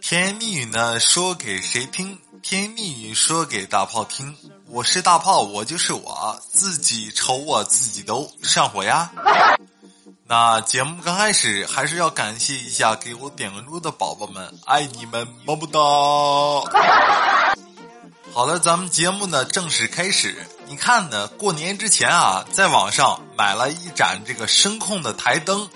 甜言蜜语呢，说给谁听？甜言蜜语说给大炮听。我是大炮，我就是我自己，瞅我自己都上火呀。那节目刚开始，还是要感谢一下给我点关注的宝宝们，爱你们，么么哒。好了，咱们节目呢正式开始。你看呢，过年之前啊，在网上买了一盏这个声控的台灯，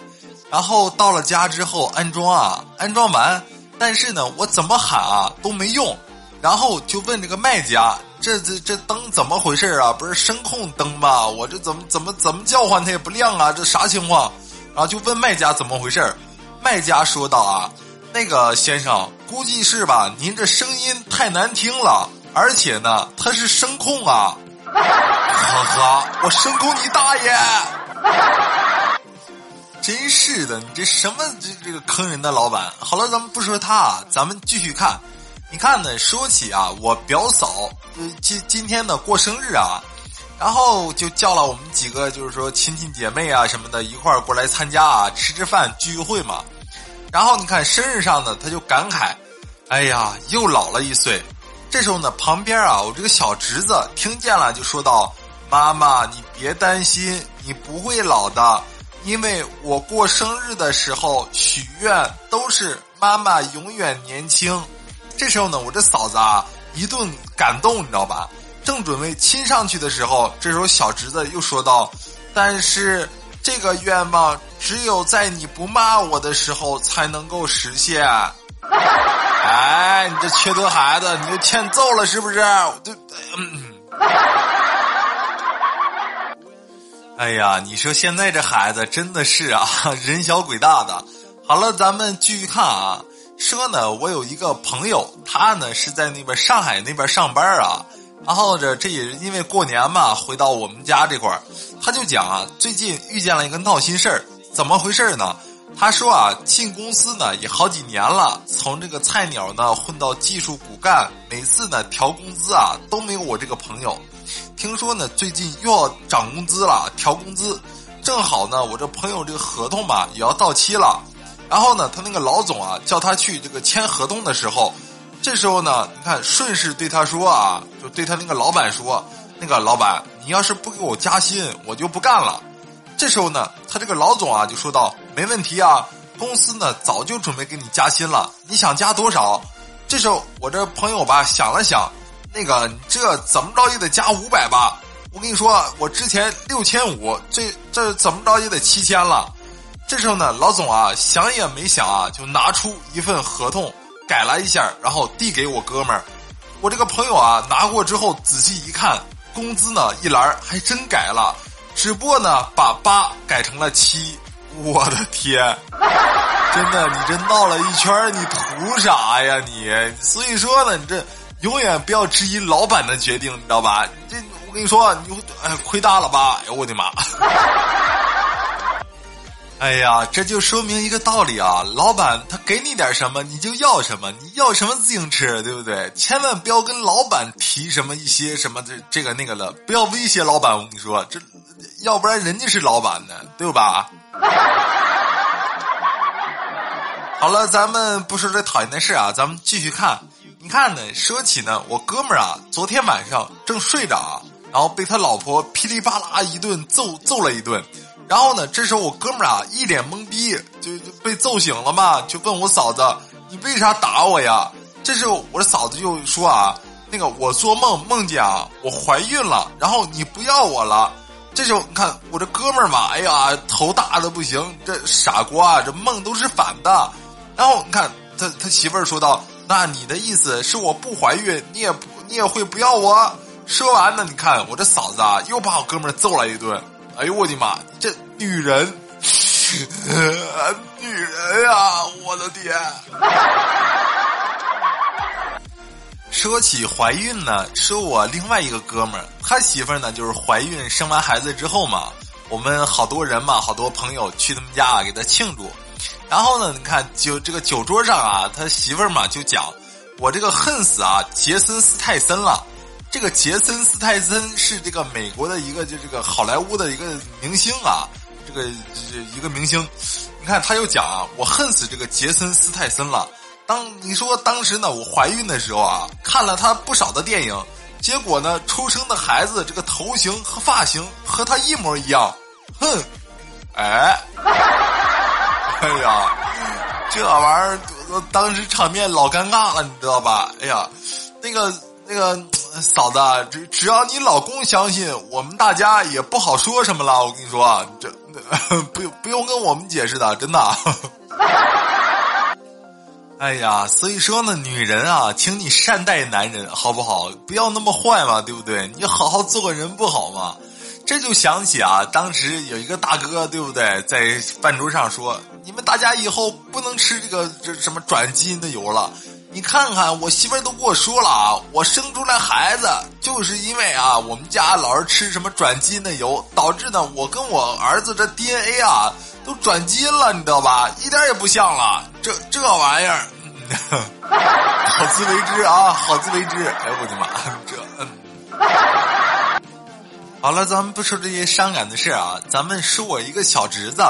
然后到了家之后安装啊，安装完。但是呢，我怎么喊啊都没用，然后就问这个卖家：“这这这灯怎么回事啊？不是声控灯吗？我这怎么怎么怎么叫唤它也不亮啊？这啥情况？”然后就问卖家怎么回事卖家说道：“啊，那个先生，估计是吧，您这声音太难听了，而且呢，它是声控啊。”呵呵，我声控你大爷！真是的，你这什么这这个坑人的老板？好了，咱们不说他，啊咱们继续看。你看呢？说起啊，我表嫂今今天呢过生日啊，然后就叫了我们几个，就是说亲戚姐妹啊什么的，一块儿过来参加啊，吃吃饭聚聚会嘛。然后你看生日上呢，他就感慨：“哎呀，又老了一岁。”这时候呢，旁边啊，我这个小侄子听见了，就说道：“妈妈，你别担心，你不会老的。”因为我过生日的时候许愿都是妈妈永远年轻，这时候呢，我这嫂子啊一顿感动，你知道吧？正准备亲上去的时候，这时候小侄子又说道：“但是这个愿望只有在你不骂我的时候才能够实现。” 哎，你这缺德孩子，你又欠揍了是不是？对，嗯。哎呀，你说现在这孩子真的是啊，人小鬼大的。好了，咱们继续看啊。说呢，我有一个朋友，他呢是在那边上海那边上班啊。然后这这也是因为过年嘛，回到我们家这块儿，他就讲啊，最近遇见了一个闹心事儿，怎么回事呢？他说啊，进公司呢也好几年了，从这个菜鸟呢混到技术骨干，每次呢调工资啊都没有我这个朋友。听说呢，最近又要涨工资了，调工资，正好呢，我这朋友这个合同嘛也要到期了，然后呢，他那个老总啊叫他去这个签合同的时候，这时候呢，你看顺势对他说啊，就对他那个老板说，那个老板，你要是不给我加薪，我就不干了。这时候呢，他这个老总啊就说道，没问题啊，公司呢早就准备给你加薪了，你想加多少？这时候我这朋友吧想了想。那个，这怎么着也得加五百吧？我跟你说，我之前六千五，这这怎么着也得七千了。这时候呢，老总啊，想也没想啊，就拿出一份合同，改了一下，然后递给我哥们儿。我这个朋友啊，拿过之后仔细一看，工资呢一栏还真改了，只不过呢把八改成了七。我的天，真的，你这闹了一圈，你图啥呀你？所以说呢，你这。永远不要质疑老板的决定，你知道吧？这我跟你说，你哎亏大了吧？哎呦我的妈！哎呀，这就说明一个道理啊，老板他给你点什么你就要什么，你要什么自行车，对不对？千万不要跟老板提什么一些什么这这个那个的，不要威胁老板。我跟你说，这要不然人家是老板呢，对吧？好了，咱们不说这讨厌的事啊，咱们继续看。你看呢？说起呢，我哥们儿啊，昨天晚上正睡着啊，然后被他老婆噼里啪啦一顿揍揍了一顿，然后呢，这时候我哥们儿啊一脸懵逼，就就被揍醒了嘛，就问我嫂子：“你为啥打我呀？”这时候我嫂子就说啊：“那个我做梦梦见啊我怀孕了，然后你不要我了。”这时候你看我这哥们儿嘛，哎呀头大的不行，这傻瓜，这梦都是反的。然后你看他他媳妇儿说道。那你的意思是我不怀孕，你也不你也会不要我？说完呢，你看我这嫂子啊，又把我哥们揍了一顿。哎呦我的妈，这女人，女人呀，我的天！说起怀孕呢，说我另外一个哥们儿，他媳妇儿呢就是怀孕生完孩子之后嘛，我们好多人嘛，好多朋友去他们家啊给他庆祝。然后呢？你看酒这个酒桌上啊，他媳妇儿嘛就讲，我这个恨死啊杰森斯泰森了。这个杰森斯泰森是这个美国的一个就这个好莱坞的一个明星啊，这个一个明星。你看他又讲啊，我恨死这个杰森斯泰森了。当你说当时呢，我怀孕的时候啊，看了他不少的电影，结果呢，出生的孩子这个头型和发型和他一模一样，哼，哎，哎呀，这玩意儿当时场面老尴尬了，你知道吧？哎呀，那个那个嫂子，只只要你老公相信，我们大家也不好说什么了。我跟你说，这 不用不用跟我们解释的，真的。哎呀，所以说呢，女人啊，请你善待男人，好不好？不要那么坏嘛，对不对？你好好做个人不好吗？这就想起啊，当时有一个大哥，对不对？在饭桌上说：“你们大家以后不能吃这个这什么转基因的油了。你看看，我媳妇儿都跟我说了啊，我生出来孩子就是因为啊，我们家老是吃什么转基因的油，导致呢，我跟我儿子这 DNA 啊。”都转基因了，你知道吧？一点也不像了。这这玩意儿，好自为之啊！好自为之。哎呦我的妈！这，好了，咱们不说这些伤感的事啊，咱们说我一个小侄子，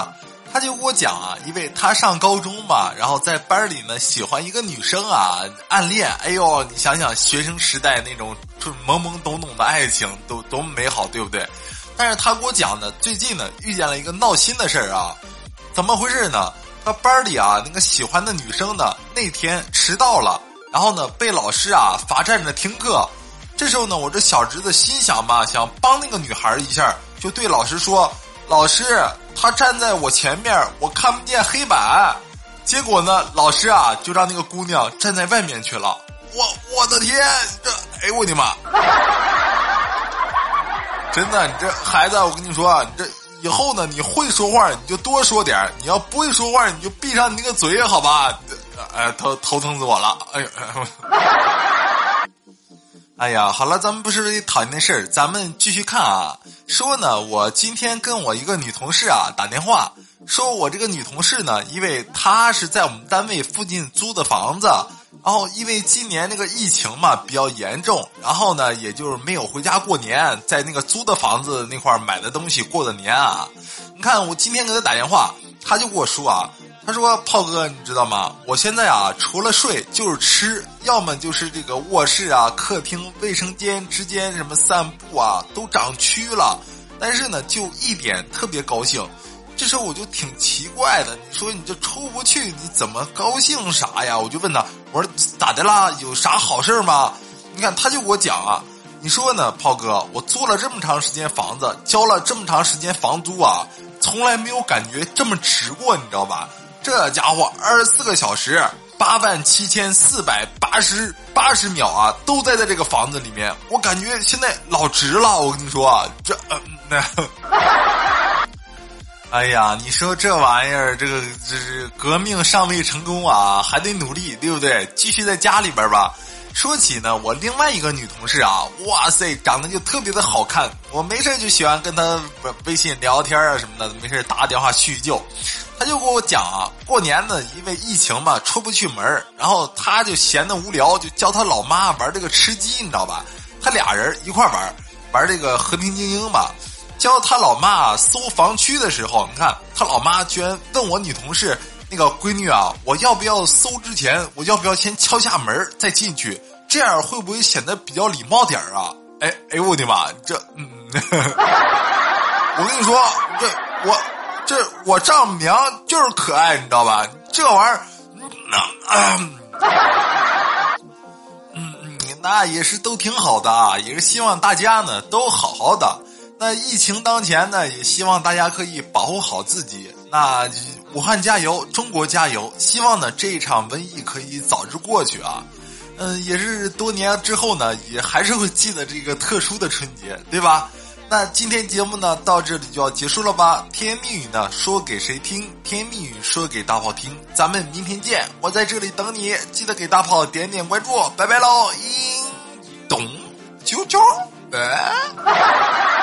他就给我讲啊，因为他上高中嘛，然后在班里呢喜欢一个女生啊，暗恋。哎呦，你想想学生时代那种就懵懵懂懂的爱情，都多么美好，对不对？但是他给我讲呢，最近呢遇见了一个闹心的事儿啊，怎么回事呢？他班里啊那个喜欢的女生呢那天迟到了，然后呢被老师啊罚站着听课。这时候呢我这小侄子心想吧，想帮那个女孩一下，就对老师说：“老师，他站在我前面，我看不见黑板。”结果呢老师啊就让那个姑娘站在外面去了。我我的天，这哎我的妈！真的，你这孩子，我跟你说，你这以后呢，你会说话你就多说点你要不会说话你就闭上你那个嘴，好吧？哎，头头疼死我了！哎呦，哎哎呀，好了，咱们不是讨厌的事儿，咱们继续看啊。说呢，我今天跟我一个女同事啊打电话，说我这个女同事呢，因为她是在我们单位附近租的房子。然后因为今年那个疫情嘛比较严重，然后呢，也就是没有回家过年，在那个租的房子那块买的东西过的年啊。你看我今天给她打电话，她就跟我说啊，他说炮哥，你知道吗？我现在啊，除了睡就是吃，要么就是这个卧室啊、客厅、卫生间之间什么散步啊，都长蛆了。但是呢，就一点特别高兴。这时候我就挺奇怪的，你说你这出不去，你怎么高兴啥呀？我就问他，我说咋的啦？有啥好事吗？你看他就给我讲啊，你说呢，炮哥，我租了这么长时间房子，交了这么长时间房租啊，从来没有感觉这么值过，你知道吧？这家伙二十四个小时，八万七千四百八十八十秒啊，都待在这个房子里面，我感觉现在老值了。我跟你说，这那。哎呀，你说这玩意儿，这个这是革命尚未成功啊，还得努力，对不对？继续在家里边吧。说起呢，我另外一个女同事啊，哇塞，长得就特别的好看，我没事就喜欢跟她微信聊天啊什么的，没事打个电话叙叙旧。他就跟我讲啊，过年呢，因为疫情嘛，出不去门然后他就闲得无聊，就教他老妈玩这个吃鸡，你知道吧？他俩人一块玩，玩这个和平精英吧。教他老妈搜房区的时候，你看他老妈居然问我女同事那个闺女啊，我要不要搜之前，我要不要先敲下门再进去？这样会不会显得比较礼貌点啊？哎哎呦我的妈，这嗯，我跟你说，这我这我丈母娘就是可爱，你知道吧？这玩意儿，嗯嗯，那也是都挺好的啊，也是希望大家呢都好好的。那疫情当前呢，也希望大家可以保护好自己。那武汉加油，中国加油！希望呢这一场瘟疫可以早日过去啊。嗯，也是多年之后呢，也还是会记得这个特殊的春节，对吧？那今天节目呢到这里就要结束了吧？甜言蜜语呢说给谁听？甜言蜜语说给大炮听。咱们明天见，我在这里等你，记得给大炮点点关注，拜拜喽！一咚啾啾，哎。